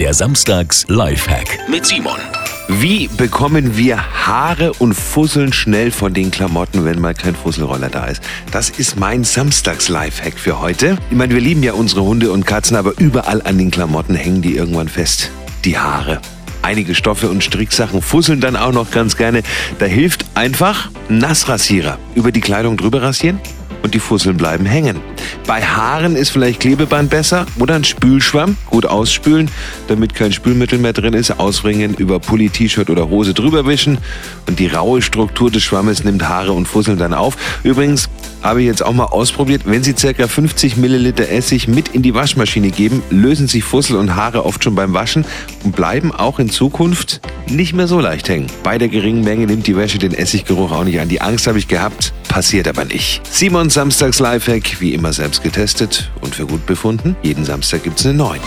Der Samstags Lifehack mit Simon. Wie bekommen wir Haare und Fusseln schnell von den Klamotten, wenn mal kein Fusselroller da ist? Das ist mein Samstags-Lifehack für heute. Ich meine, wir lieben ja unsere Hunde und Katzen, aber überall an den Klamotten hängen die irgendwann fest. Die Haare. Einige Stoffe und Stricksachen fusseln dann auch noch ganz gerne. Da hilft einfach ein Nassrasierer. Über die Kleidung drüber rasieren und die Fusseln bleiben hängen. Bei Haaren ist vielleicht Klebeband besser oder ein Spülschwamm. Gut ausspülen, damit kein Spülmittel mehr drin ist. Ausbringen, über Pulli, T-Shirt oder Hose drüber wischen. Und die raue Struktur des Schwammes nimmt Haare und Fusseln dann auf. Übrigens, habe ich jetzt auch mal ausprobiert. Wenn Sie ca. 50 Milliliter Essig mit in die Waschmaschine geben, lösen sich Fussel und Haare oft schon beim Waschen und bleiben auch in Zukunft nicht mehr so leicht hängen. Bei der geringen Menge nimmt die Wäsche den Essiggeruch auch nicht an. Die Angst habe ich gehabt, passiert aber nicht. Simon Samstags Lifehack, wie immer selbst getestet und für gut befunden. Jeden Samstag gibt es eine neue.